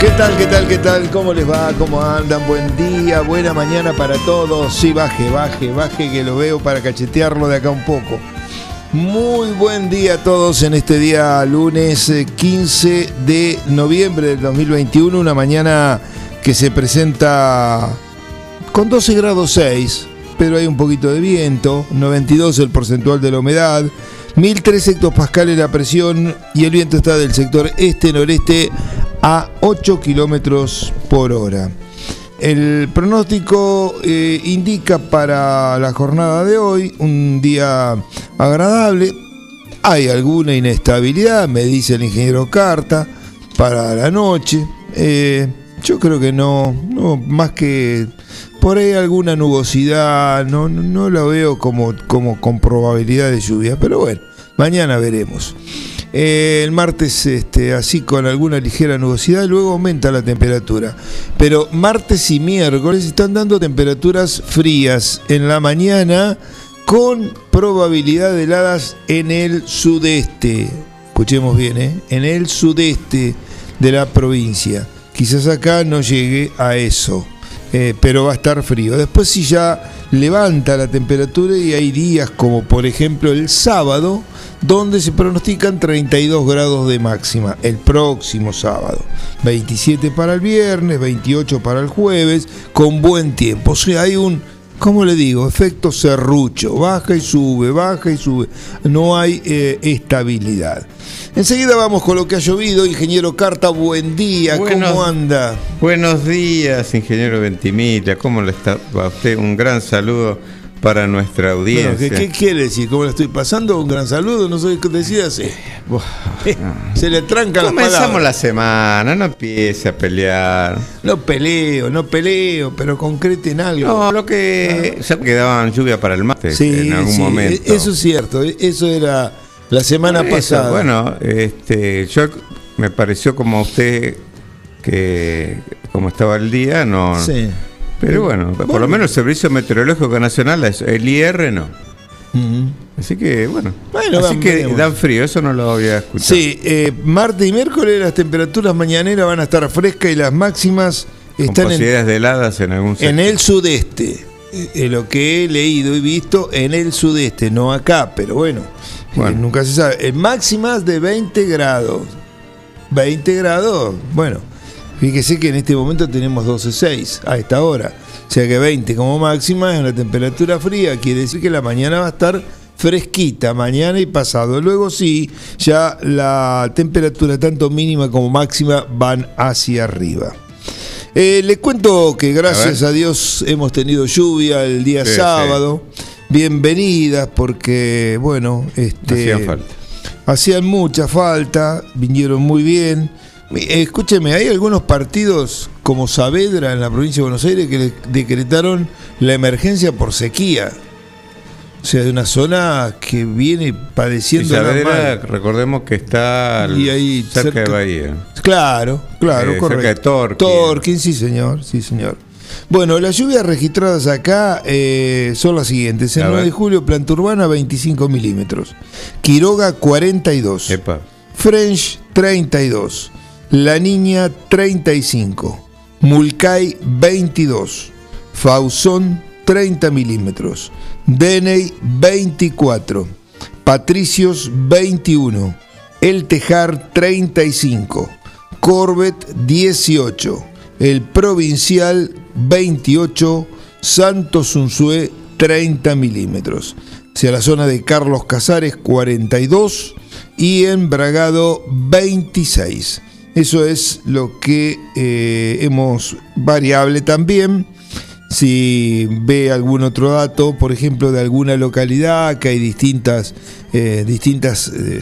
¿Qué tal, qué tal, qué tal? ¿Cómo les va? ¿Cómo andan? Buen día, buena mañana para todos. Sí, baje, baje, baje que lo veo para cachetearlo de acá un poco. Muy buen día a todos en este día lunes eh, 15 de noviembre del 2021, una mañana que se presenta con 12 grados 6, pero hay un poquito de viento, 92 el porcentual de la humedad, 1003 hectopascales la presión y el viento está del sector este-noreste a 8 kilómetros por hora. El pronóstico eh, indica para la jornada de hoy un día agradable. Hay alguna inestabilidad, me dice el ingeniero Carta, para la noche. Eh, yo creo que no, no, más que por ahí alguna nubosidad, no, no, la veo como, como con probabilidad de lluvia, pero bueno, mañana veremos. Eh, el martes este, así con alguna ligera nubosidad, luego aumenta la temperatura. Pero martes y miércoles están dando temperaturas frías en la mañana con probabilidad de heladas en el sudeste. Escuchemos bien, ¿eh? en el sudeste de la provincia. Quizás acá no llegue a eso. Eh, pero va a estar frío. Después si ya levanta la temperatura y hay días como por ejemplo el sábado, donde se pronostican 32 grados de máxima el próximo sábado. 27 para el viernes, 28 para el jueves, con buen tiempo. O sea, hay un, ¿cómo le digo? Efecto serrucho, baja y sube, baja y sube. No hay eh, estabilidad. Enseguida vamos con lo que ha llovido. Ingeniero Carta, buen día, Buenos- ¿cómo anda? Buenos días, ingeniero Ventimiglia. ¿Cómo le está va usted? Un gran saludo para nuestra Bueno, audiencia. ¿qué, qué quiere decir? ¿Cómo le estoy pasando? Un gran saludo, no sé qué decídase. Buah, Se le trancan las Comenzamos la semana, no empiece a pelear. No peleo, no peleo, pero concreten algo. No, lo que ya quedaban lluvia para el mate sí, en algún sí, momento. e- eso es cierto, e- eso era la semana eso, pasada. Bueno, este, yo me pareció como a usted que como estaba el día, no. Sí. Pero bueno, por lo menos el Servicio Meteorológico Nacional, el IR no. Así que bueno, Bueno, así que veremos. dan frío, eso no lo había escuchado. Sí, eh, martes y miércoles las temperaturas mañaneras van a estar frescas y las máximas con están en, posibilidades de heladas en algún sector. en el sudeste. Eh, eh, lo que he leído y visto en el sudeste, no acá, pero bueno, eh, nunca se sabe. En máximas de 20 grados. 20 grados, bueno, fíjese que en este momento tenemos 12.6 a esta hora. O sea que 20 como máxima es una temperatura fría, quiere decir que la mañana va a estar fresquita, mañana y pasado. Luego sí, ya la temperatura tanto mínima como máxima van hacia arriba. Eh, le cuento que gracias A. Dios hemos tenido lluvia el día Sí, sábado. Bienvenidas porque, bueno, este, Hacían falta. hacían mucha falta, vinieron muy bien. Escúcheme, hay algunos partidos como Saavedra en la provincia de Buenos Aires que decretaron la emergencia por sequía. O sea, de una zona que viene padeciendo la Saavedra, recordemos que está al- Y ahí cerca, cerca- de Bahía. Claro, claro, Eh, correcto. cerca de Torquín. Torquín, sí señor, sí señor. Bueno, las lluvias registradas acá eh, son las siguientes. En A 9 de julio, Planta Urbana, 25 milímetros. Quiroga, 42. Epa. French, 32. La Niña, 35. Mulcay, 22. Fausón, 30 milímetros. Deney, 24. Patricios, 21. El Tejar 35, Corvette 18, el Provincial 28, Santos Unzué 30 milímetros. Hacia la zona de Carlos Casares 42 y en Bragado 26. Eso es lo que eh, hemos variable también. Si ve algún otro dato, por ejemplo, de alguna localidad, que hay distintas, eh, distintas eh,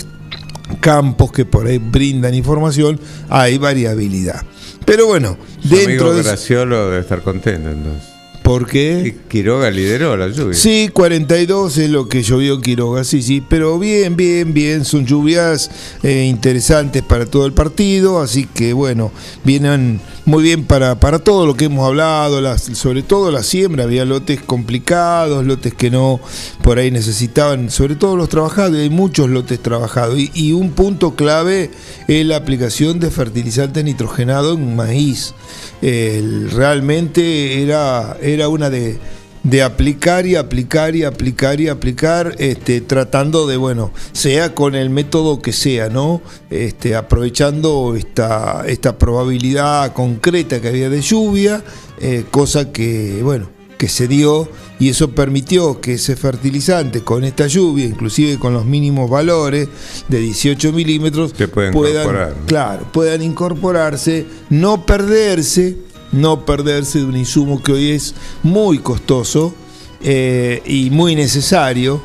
campos que por ahí brindan información, hay variabilidad. Pero bueno, dentro amigo de... Graciolo debe estar contento entonces. ¿Por qué? Y Quiroga lideró la lluvia. Sí, 42 es lo que llovió Quiroga, sí, sí, pero bien, bien, bien, son lluvias eh, interesantes para todo el partido, así que bueno, vienen muy bien para, para todo lo que hemos hablado, las, sobre todo la siembra, había lotes complicados, lotes que no por ahí necesitaban, sobre todo los trabajados, hay muchos lotes trabajados, y, y un punto clave es la aplicación de fertilizante nitrogenado en maíz. Realmente era, era una de, de aplicar y aplicar y aplicar y aplicar, este, tratando de, bueno, sea con el método que sea, ¿no? Este, aprovechando esta, esta probabilidad concreta que había de lluvia, eh, cosa que, bueno, que se dio y eso permitió que ese fertilizante con esta lluvia, inclusive con los mínimos valores de 18 milímetros, pueden puedan, incorporar, ¿no? claro, puedan incorporarse, no perderse, no perderse de un insumo que hoy es muy costoso eh, y muy necesario,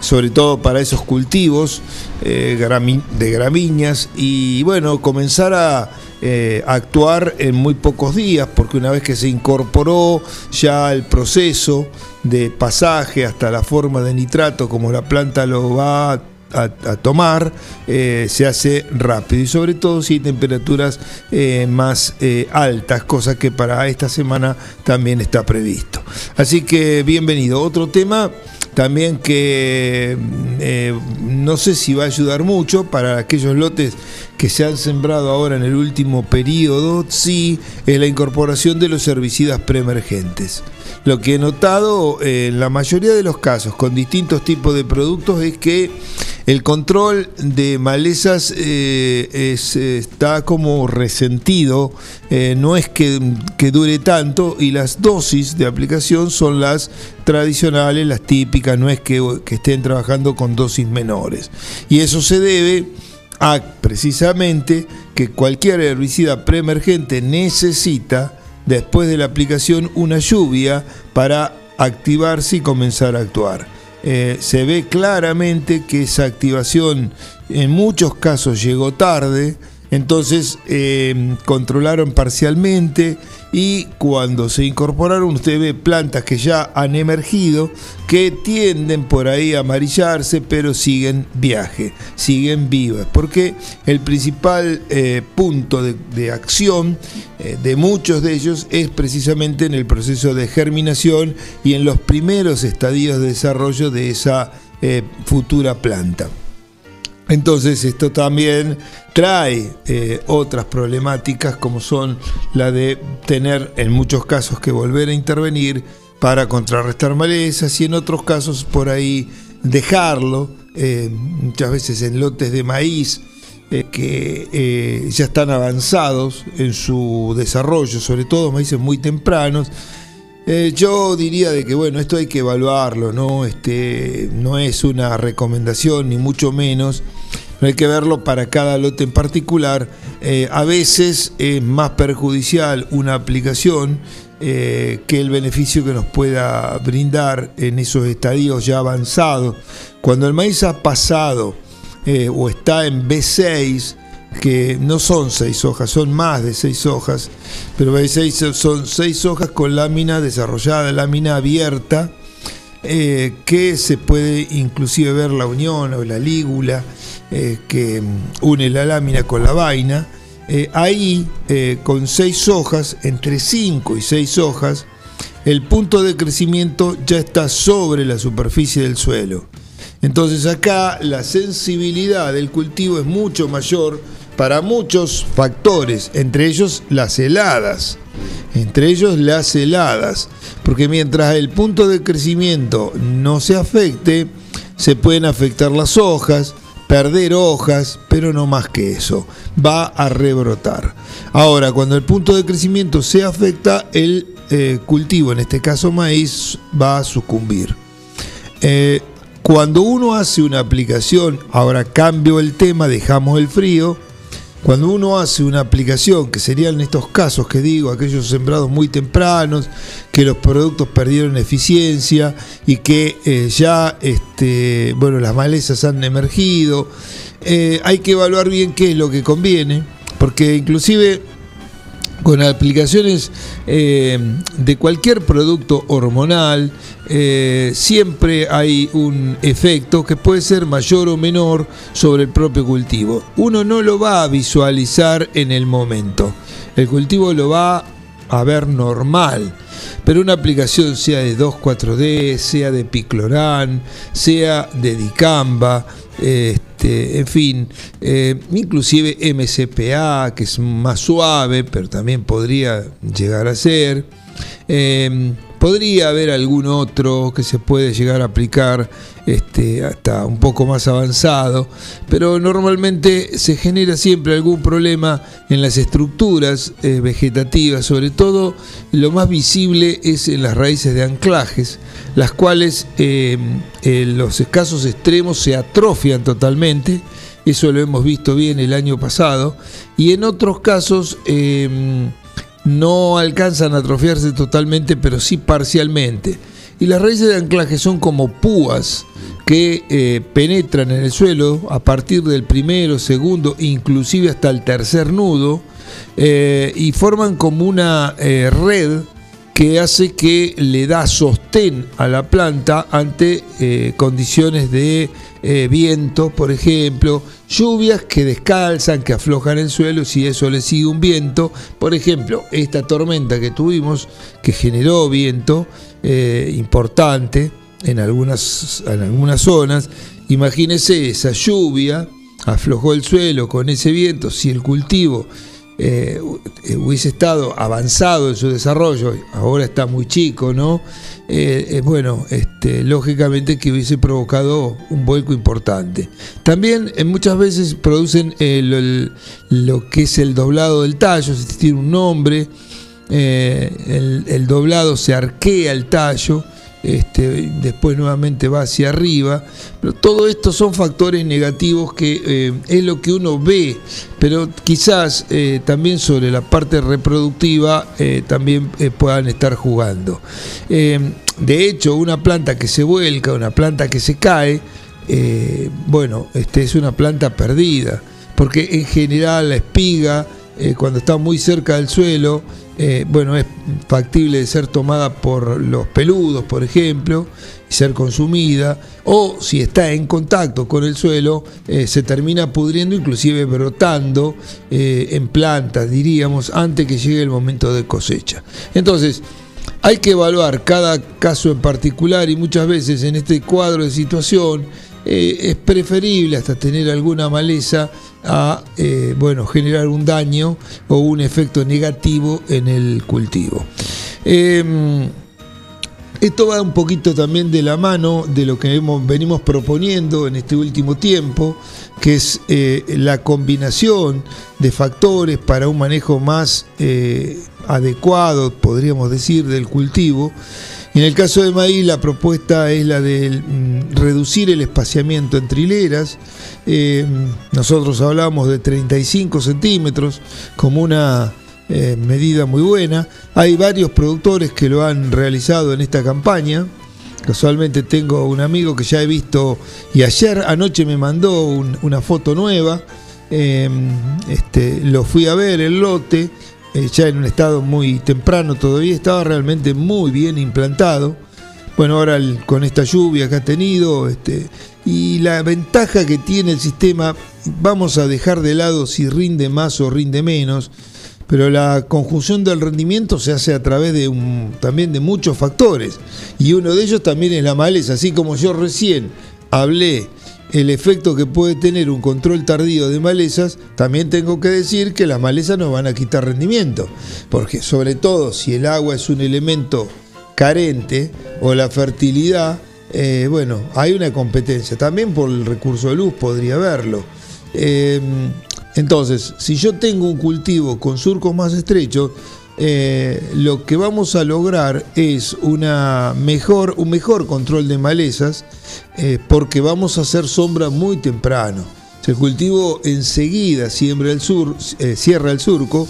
sobre todo para esos cultivos eh, de gramíneas, y bueno, comenzar a eh, actuar en muy pocos días, porque una vez que se incorporó ya el proceso de pasaje hasta la forma de nitrato, como la planta lo va a tomar eh, se hace rápido y sobre todo si hay temperaturas eh, más altas, cosa que para esta semana también está previsto. Así que bienvenido. Otro tema también que eh, no sé si va a ayudar mucho para aquellos lotes que se han sembrado ahora en el último periodo, sí, es la incorporación de los herbicidas preemergentes. Lo que he notado eh, en la mayoría de los casos con distintos tipos de productos es que el control de malezas eh, es, está como resentido, eh, no es que, que dure tanto y las dosis de aplicación son las tradicionales, las típicas, no es que, que estén trabajando con dosis menores. Y eso se debe a precisamente que cualquier herbicida preemergente necesita después de la aplicación una lluvia para activarse y comenzar a actuar. Eh, se ve claramente que esa activación en muchos casos llegó tarde, entonces eh, controlaron parcialmente y cuando se incorporaron usted ve plantas que ya han emergido que tienden por ahí a amarillarse pero siguen viaje, siguen vivas, porque el principal eh, punto de, acción eh, de muchos de ellos es precisamente en el proceso de germinación y en los primeros estadios de desarrollo de esa futura planta. Entonces esto también trae eh, otras problemáticas como son la de tener en muchos casos que volver a intervenir para contrarrestar malezas y en otros casos por ahí dejarlo, eh, muchas veces en lotes de maíz eh, que ya están avanzados en su desarrollo, sobre todo maíces muy tempranos. Eh, yo diría de que bueno, esto hay que evaluarlo, ¿no? Este, no es una recomendación, ni mucho menos. Hay que verlo para cada lote en particular. Eh, a veces es más perjudicial una aplicación eh, que el beneficio que nos pueda brindar en esos estadios ya avanzados. Cuando el maíz ha pasado o está en B6, que no son seis hojas, son más de seis hojas, pero B6 son seis hojas con lámina desarrollada, lámina abierta, eh, que se puede inclusive ver la unión o la lígula eh, que une la lámina con la vaina. Eh, ahí, con seis hojas, entre cinco y seis hojas, el punto de crecimiento ya está sobre la superficie del suelo. Entonces acá la sensibilidad del cultivo es mucho mayor para muchos factores, entre ellos las heladas, entre ellos las heladas, porque mientras el punto de crecimiento no se afecte, se pueden afectar las hojas, perder hojas, pero no más que eso, va a rebrotar. Ahora, cuando el punto de crecimiento se afecta, el eh, cultivo, en este caso maíz, va a sucumbir. Eh, cuando uno hace una aplicación, ahora cambio el tema, dejamos el frío, cuando uno hace una aplicación, que serían estos casos que digo, aquellos sembrados muy tempranos, que los productos perdieron eficiencia y que eh, ya este, bueno, las malezas han emergido, eh, hay que evaluar bien qué es lo que conviene, porque inclusive con aplicaciones eh, de cualquier producto hormonal, eh, siempre hay un efecto que puede ser mayor o menor sobre el propio cultivo. Uno no lo va a visualizar en el momento. El cultivo lo va a ver normal. Pero una aplicación sea de 2,4-D, sea de Picloran, sea de Dicamba, este, en fin, eh, inclusive MCPA, que es más suave, pero también podría llegar a ser. Eh, podría haber algún otro que se puede llegar a aplicar este, hasta un poco más avanzado, pero normalmente se genera siempre algún problema en las estructuras eh, vegetativas, sobre todo lo más visible es en las raíces de anclajes, las cuales eh, en los escasos extremos se atrofian totalmente, eso lo hemos visto bien el año pasado, y en otros casos eh, no alcanzan a atrofiarse totalmente, pero sí parcialmente. Y las raíces de anclaje son como púas que eh, penetran en el suelo a partir del primero, segundo, inclusive hasta el tercer nudo, eh, y forman como una eh, red que hace que le da sostén a la planta ante condiciones de viento, por ejemplo, lluvias que descalzan, que aflojan el suelo, si eso le sigue un viento, por ejemplo, esta tormenta que tuvimos, que generó viento importante, en algunas, en algunas zonas. Imagínese esa lluvia, aflojó el suelo con ese viento, si el cultivo eh, hubiese estado avanzado en su desarrollo, ahora está muy chico, ¿no? Eh, eh, bueno, este, lógicamente que hubiese provocado un vuelco importante. También muchas veces producen lo que es el doblado del tallo, si tiene un nombre, el doblado se arquea el tallo este, después nuevamente va hacia arriba, pero todo esto son factores negativos que eh, es lo que uno ve, pero quizás eh, también sobre la parte reproductiva eh, también puedan estar jugando. de hecho, una planta que se vuelca, una planta que se cae, bueno, este, es una planta perdida, porque en general la espiga, cuando está muy cerca del suelo, eh, bueno, es factible de ser tomada por los peludos, por ejemplo, y ser consumida, o si está en contacto con el suelo, eh, se termina pudriendo, inclusive brotando eh, en plantas, diríamos, antes que llegue el momento de cosecha. Entonces, hay que evaluar cada caso en particular y muchas veces en este cuadro de situación es preferible hasta tener alguna maleza a eh, bueno, generar un daño o un efecto negativo en el cultivo. Em, esto va un poquito también de la mano de lo que venimos proponiendo en este último tiempo, que es eh, la combinación de factores para un manejo más eh, adecuado, podríamos decir, del cultivo. En el caso de maíz, la propuesta es la de mm, reducir el espaciamiento entre hileras. Eh, nosotros hablamos de 35 centímetros como una eh, medida muy buena. Hay varios productores que lo han realizado en esta campaña. Casualmente tengo un amigo que ya he visto y ayer anoche me mandó una foto nueva. Eh, este, lo fui a ver el lote eh, ya en un estado muy temprano todavía, estaba realmente muy bien implantado. Bueno, ahora con esta lluvia que ha tenido, este, y la ventaja que tiene el sistema, vamos a dejar de lado si rinde más o rinde menos, pero la conjunción del rendimiento se hace a través de también de muchos factores, y uno de ellos también es la maleza, así como yo recién hablé el efecto que puede tener un control tardío de malezas, también tengo que decir que las malezas nos van a quitar rendimiento, porque sobre todo si el agua es un elemento carente o la fertilidad, eh, bueno, hay una competencia. También por el recurso de luz podría haberlo. Eh, entonces, si yo tengo un cultivo con surcos más estrechos, eh, lo que vamos a lograr es una mejor, un mejor control de malezas porque vamos a hacer sombra muy temprano. el cultivo enseguida siembra el sur, cierra el surco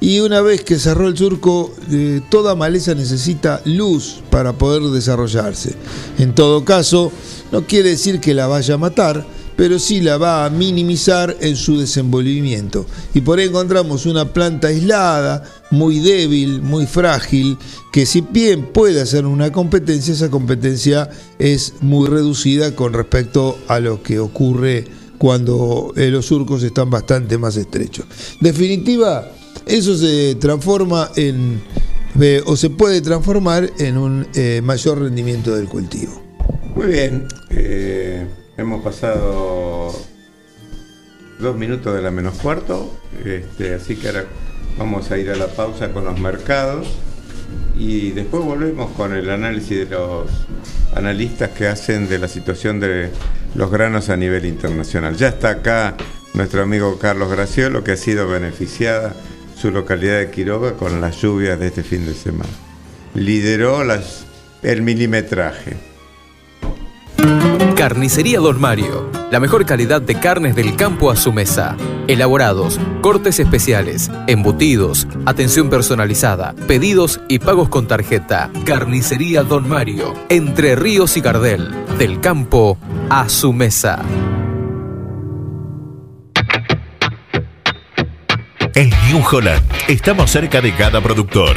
y una vez que cerró el surco, eh, toda maleza necesita luz para poder desarrollarse. En todo caso, no quiere decir que la vaya a matar, pero sí la va a minimizar en su desenvolvimiento. Y por ahí encontramos una planta aislada, muy débil, muy frágil, que si bien puede hacer una competencia, esa competencia es muy reducida con respecto a lo que ocurre cuando eh, los surcos están bastante más estrechos. Definitiva, eso se transforma en, eh, o se puede transformar en un eh, mayor rendimiento del cultivo. Muy bien, hemos pasado dos minutos de la menos cuarto, este, así que ahora vamos a ir a la pausa con los mercados y después volvemos con el análisis de los analistas que hacen de la situación de los granos a nivel internacional. Ya está acá nuestro amigo Carlos Graciolo, que ha sido beneficiada su localidad de Quiroga con las lluvias de este fin de semana. Lideró el milimetraje. Carnicería Don Mario. La mejor calidad de carnes del campo a su mesa. Elaborados, cortes especiales, embutidos, atención personalizada, pedidos y pagos con tarjeta. Carnicería Don Mario. Entre Ríos y Gardel. Del campo a su mesa. En New Holland estamos cerca de cada productor.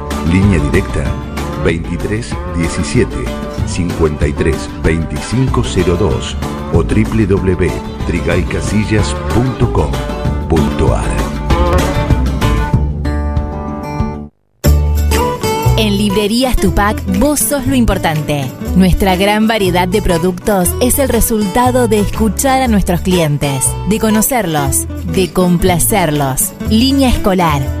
Línea directa 23 17 53 25 02 o www.trigaycasillas.com.ar. En Librerías Tupac, vos sos lo importante. Nuestra gran variedad de productos es el resultado de escuchar a nuestros clientes, de conocerlos, de complacerlos. Línea escolar,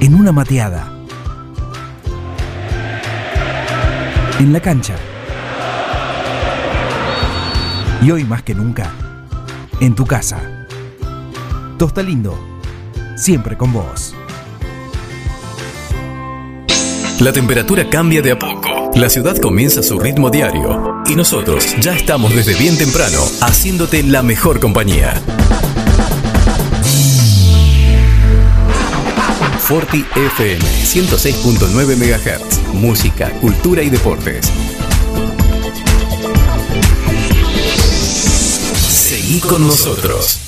En una mateada. En la cancha Y hoy más que nunca, en tu casa. Tosta Lindo, siempre con vos. La temperatura cambia de a poco. La ciudad comienza su ritmo diario. Y nosotros ya estamos desde bien temprano haciéndote la mejor compañía. Forti FM 106.9 MHz. Música, cultura y deportes. Seguí con nosotros.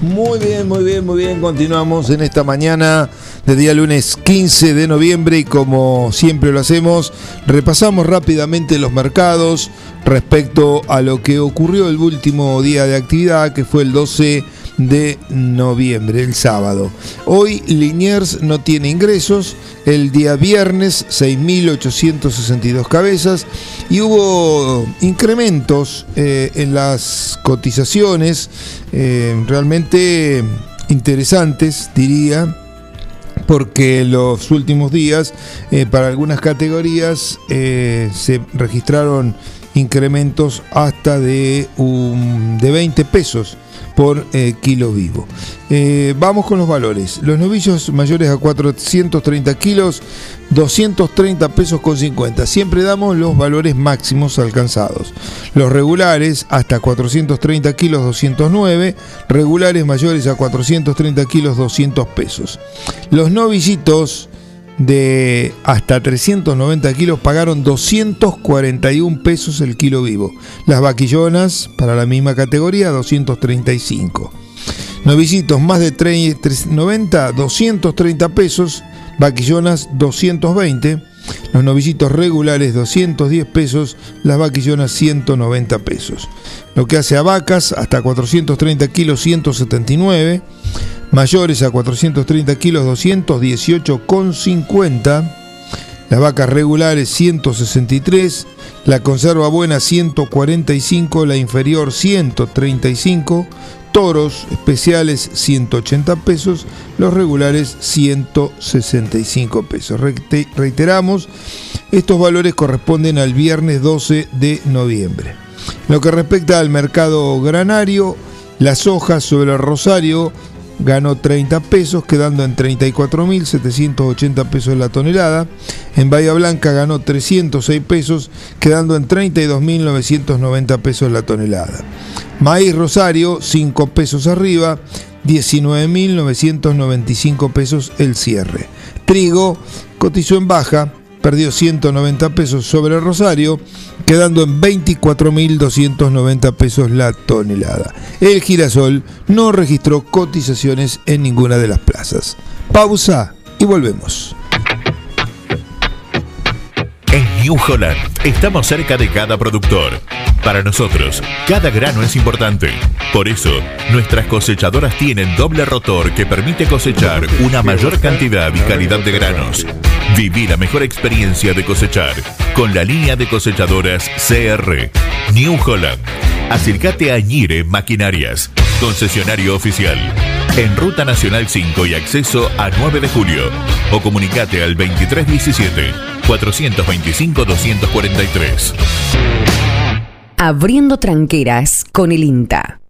Muy bien, muy bien, muy bien. Continuamos en esta mañana de día lunes 15 de noviembre y como siempre lo hacemos, repasamos rápidamente los mercados respecto a lo que ocurrió el último día de actividad, que fue el 12 de noviembre, el sábado. Hoy Liniers no tiene ingresos, el día viernes 6.862 cabezas y hubo incrementos eh, en las cotizaciones eh, realmente interesantes, diría porque los últimos días eh, para algunas categorías se registraron incrementos hasta de, un, de 20 pesos por eh, kilo vivo. Eh, vamos con los valores. Los novillos mayores a 430 kilos, 230 pesos con 50. Siempre damos los valores máximos alcanzados. Los regulares hasta 430 kilos, 209. Regulares mayores a 430 kilos, 200 pesos. Los novillitos de hasta 390 kilos pagaron 241 pesos el kilo vivo. Las vaquillonas para la misma categoría 235. Novicitos más de 90, 230 pesos. Vaquillonas 220. Los novicitos regulares 210 pesos. Las vaquillonas 190 pesos. Lo que hace a vacas hasta 430 kilos 179 mayores a 430 kilos 218,50, las vacas regulares 163, la conserva buena 145, la inferior 135, toros especiales 180 pesos, los regulares 165 pesos. Reiteramos, estos valores corresponden al viernes 12 de noviembre. Lo que respecta al mercado granario, las hojas sobre el rosario ganó 30 pesos, quedando en 34.780 pesos la tonelada. En Bahía Blanca ganó 306 pesos, quedando en 32.990 pesos la tonelada. Maíz Rosario, 5 pesos arriba, 19.995 pesos el cierre. Trigo cotizó en baja, perdió 190 pesos sobre Rosario, quedando en 24.290 pesos la tonelada. El girasol no registró cotizaciones en ninguna de las plazas. Pausa y volvemos. En New Holland estamos cerca de cada productor. Para nosotros, cada grano es importante. Por eso, nuestras cosechadoras tienen doble rotor que permite cosechar una mayor cantidad y calidad de granos. Viví la mejor experiencia de cosechar con la línea de cosechadoras CR. New Holland. Acércate a Ñire Maquinarias, concesionario oficial. En Ruta Nacional 5 y acceso a 9 de julio. O comunicate al 2317 425 243. Abriendo tranqueras con el INTA.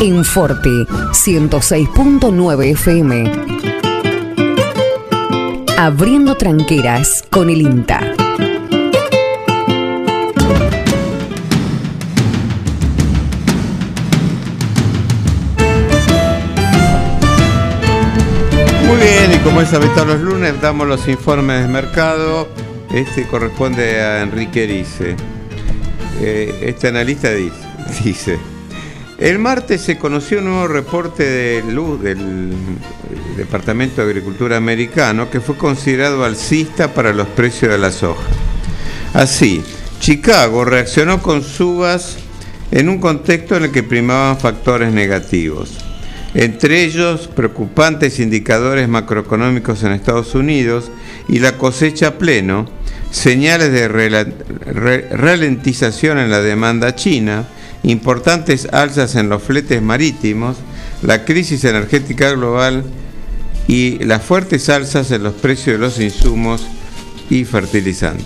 En Forte 106.9 FM. Abriendo tranqueras con el INTA. Muy bien, y como es habitual los lunes, damos los informes de mercado. Este corresponde a Enrique Erice. Eh, este analista dice, el martes se conoció un nuevo reporte de luz del Departamento de Agricultura americano que fue considerado alcista para los precios de la soja. Así, Chicago reaccionó con subas en un contexto en el que primaban factores negativos entre ellos preocupantes indicadores macroeconómicos en Estados Unidos y la cosecha a pleno, señales de ralentización en la demanda china, importantes alzas en los fletes marítimos, la crisis energética global y las fuertes alzas en los precios de los insumos y fertilizantes.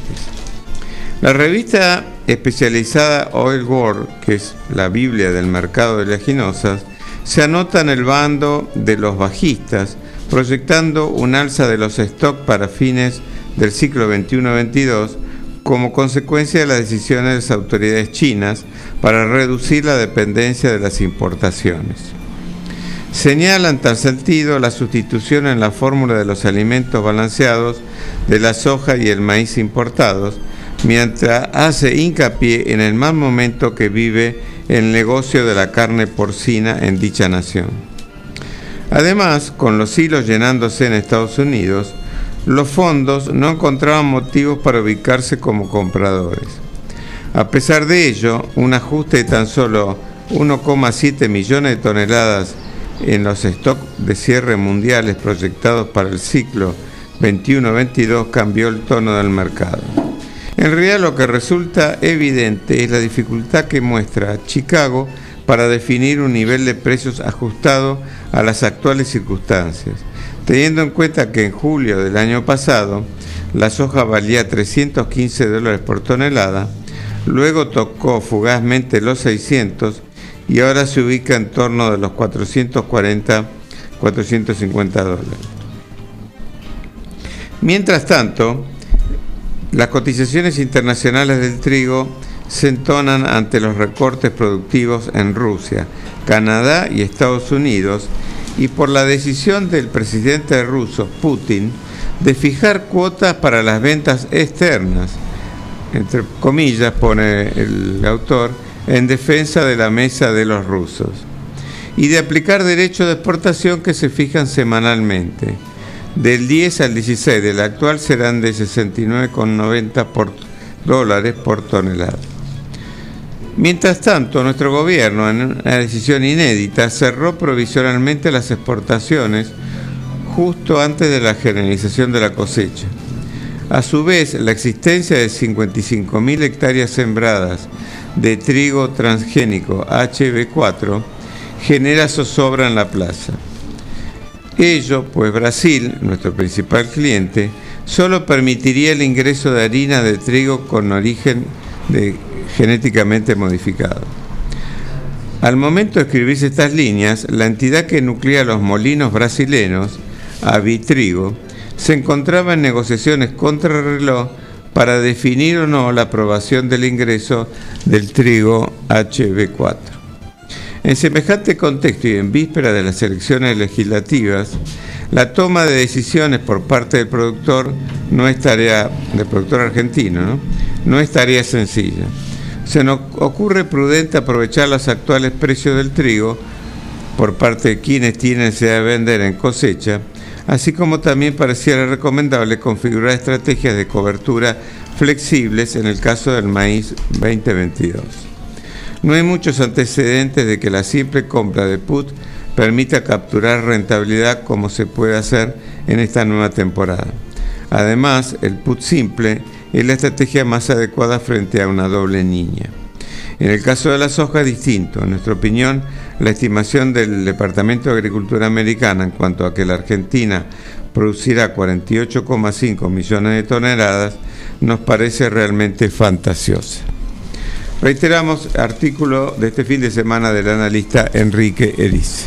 La revista especializada Oil World, que es la Biblia del mercado de leginosas, se anota en el bando de los bajistas, proyectando un alza de los stocks para fines del ciclo 21-22 como consecuencia de las decisiones de las autoridades chinas para reducir la dependencia de las importaciones. Señala en tal sentido la sustitución en la fórmula de los alimentos balanceados de la soja y el maíz importados, mientras hace hincapié en el mal momento que vive el negocio de la carne porcina en dicha nación. Además, con los hilos llenándose en Estados Unidos, los fondos no encontraban motivos para ubicarse como compradores. A pesar de ello, un ajuste de tan solo 1,7 millones de toneladas en los stocks de cierre mundiales proyectados para el ciclo 21-22 cambió el tono del mercado. En realidad lo que resulta evidente es la dificultad que muestra Chicago para definir un nivel de precios ajustado a las actuales circunstancias, teniendo en cuenta que en julio del año pasado la soja valía 315 dólares por tonelada, luego tocó fugazmente los 600 y ahora se ubica en torno de los 440, 450 dólares. Mientras tanto, las cotizaciones internacionales del trigo se entonan ante los recortes productivos en Rusia, Canadá y Estados Unidos y por la decisión del presidente ruso Putin de fijar cuotas para las ventas externas, entre comillas pone el autor, en defensa de la mesa de los rusos, y de aplicar derechos de exportación que se fijan semanalmente. Del 10 al 16 del actual serán de 69,90 por dólares por tonelada. Mientras tanto, nuestro gobierno, en una decisión inédita, cerró provisionalmente las exportaciones justo antes de la generalización de la cosecha. A su vez, la existencia de 55.000 hectáreas sembradas de trigo transgénico HB4 genera zozobra en la plaza. Ello, pues Brasil, nuestro principal cliente, solo permitiría el ingreso de harina de trigo con origen genéticamente modificado. Al momento de escribirse estas líneas, la entidad que nuclea los molinos brasileños, Avitrigo, se encontraba en negociaciones contra el reloj para definir o no la aprobación del ingreso del trigo HB4. En semejante contexto y en víspera de las elecciones legislativas, la toma de decisiones por parte del productor no es tarea del productor argentino, ¿no? no es tarea sencilla se nos ocurre prudente aprovechar los actuales precios del trigo por parte de quienes tienen de vender en cosecha, así como también pareciera recomendable configurar estrategias de cobertura flexibles en el caso del maíz 2022. No hay muchos antecedentes de que la simple compra de put permita capturar rentabilidad como se puede hacer en esta nueva temporada. Además, el put simple es la estrategia más adecuada frente a una doble niña. En el caso de la soja es distinto. En nuestra opinión, la estimación del Departamento de Agricultura Americana en cuanto a que la Argentina producirá 48,5 millones de toneladas nos parece realmente fantasiosa. Reiteramos artículo de este fin de semana del analista Enrique Eriz.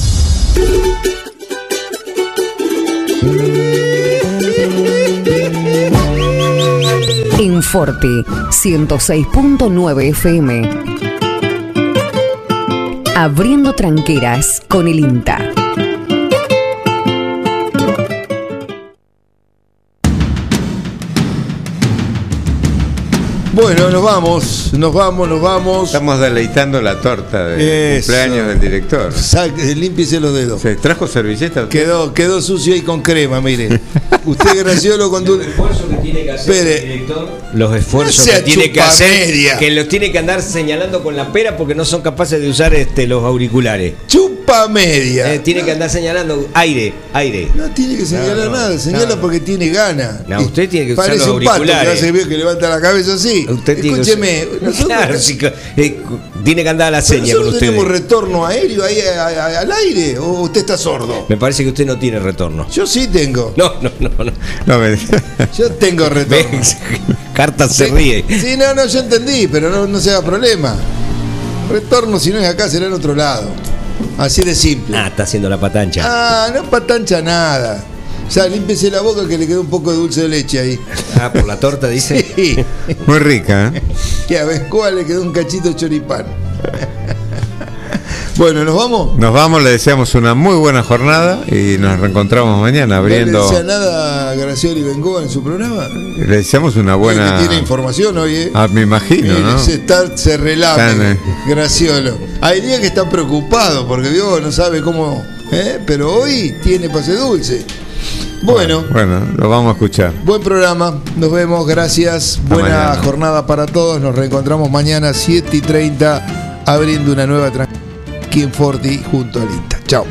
En Forte 106.9 FM. Abriendo tranqueras con el INTA. Bueno, nos vamos, nos vamos, nos vamos. Estamos deleitando la torta de Eso. cumpleaños del director. Saque, límpiese los dedos. ¿Se trajo servilleta? Quedó, quedó sucio ahí con crema, mire. Usted Graciolo con dulce. Que tiene que hacer el director, los esfuerzos que tiene que hacer, que los tiene que andar señalando con la pera porque no son capaces de usar este los auriculares. Chupa media. Eh, tiene que andar señalando aire, aire. No tiene que señalar No, no, nada, señala no. porque tiene gana. No, usted tiene que usar Parece los un pato que auriculares. hace bien que levanta la cabeza así. Usted tiene que Escúcheme, usar- nosotros, Claro, eh, tiene que andar a la pero seña con nosotros usted. tenemos retorno aéreo ahí a- a- al aire o usted está sordo. Me parece que usted no tiene retorno. Yo sí tengo. No, no, no, no. No, me- Yo tengo retorno. Carta se ríe. Sí, no, no, yo entendí, pero no, no se haga problema. Retorno, si no es acá, será en otro lado. Así de simple. Ah, está haciendo la patancha. Ah, no patancha nada. Ya, límpiese la boca que le quedó un poco de dulce de leche ahí. Ah, por la torta dice. Sí. Muy rica, ¿eh? Y a Vescoa le quedó un cachito de choripán. Bueno, ¿nos vamos? Nos vamos, le deseamos una muy buena jornada y nos reencontramos mañana ¿No le abriendo. nada a Gracioli Bengoa en su programa? Le deseamos una buena. Que tiene información hoy, ¿eh? Ah, me imagino, ¿no? Se, está, se Están, eh. Graciolo. Hay días que está preocupado porque vio, no sabe cómo. ¿eh? Pero hoy tiene pase dulce. Bueno, Bueno, lo vamos a escuchar. buen programa. Nos vemos, gracias. Hasta Buena mañana. jornada para todos. Nos reencontramos mañana 7 y 30 abriendo una nueva tranquilidad aquí en Forti junto al INTA. Chao.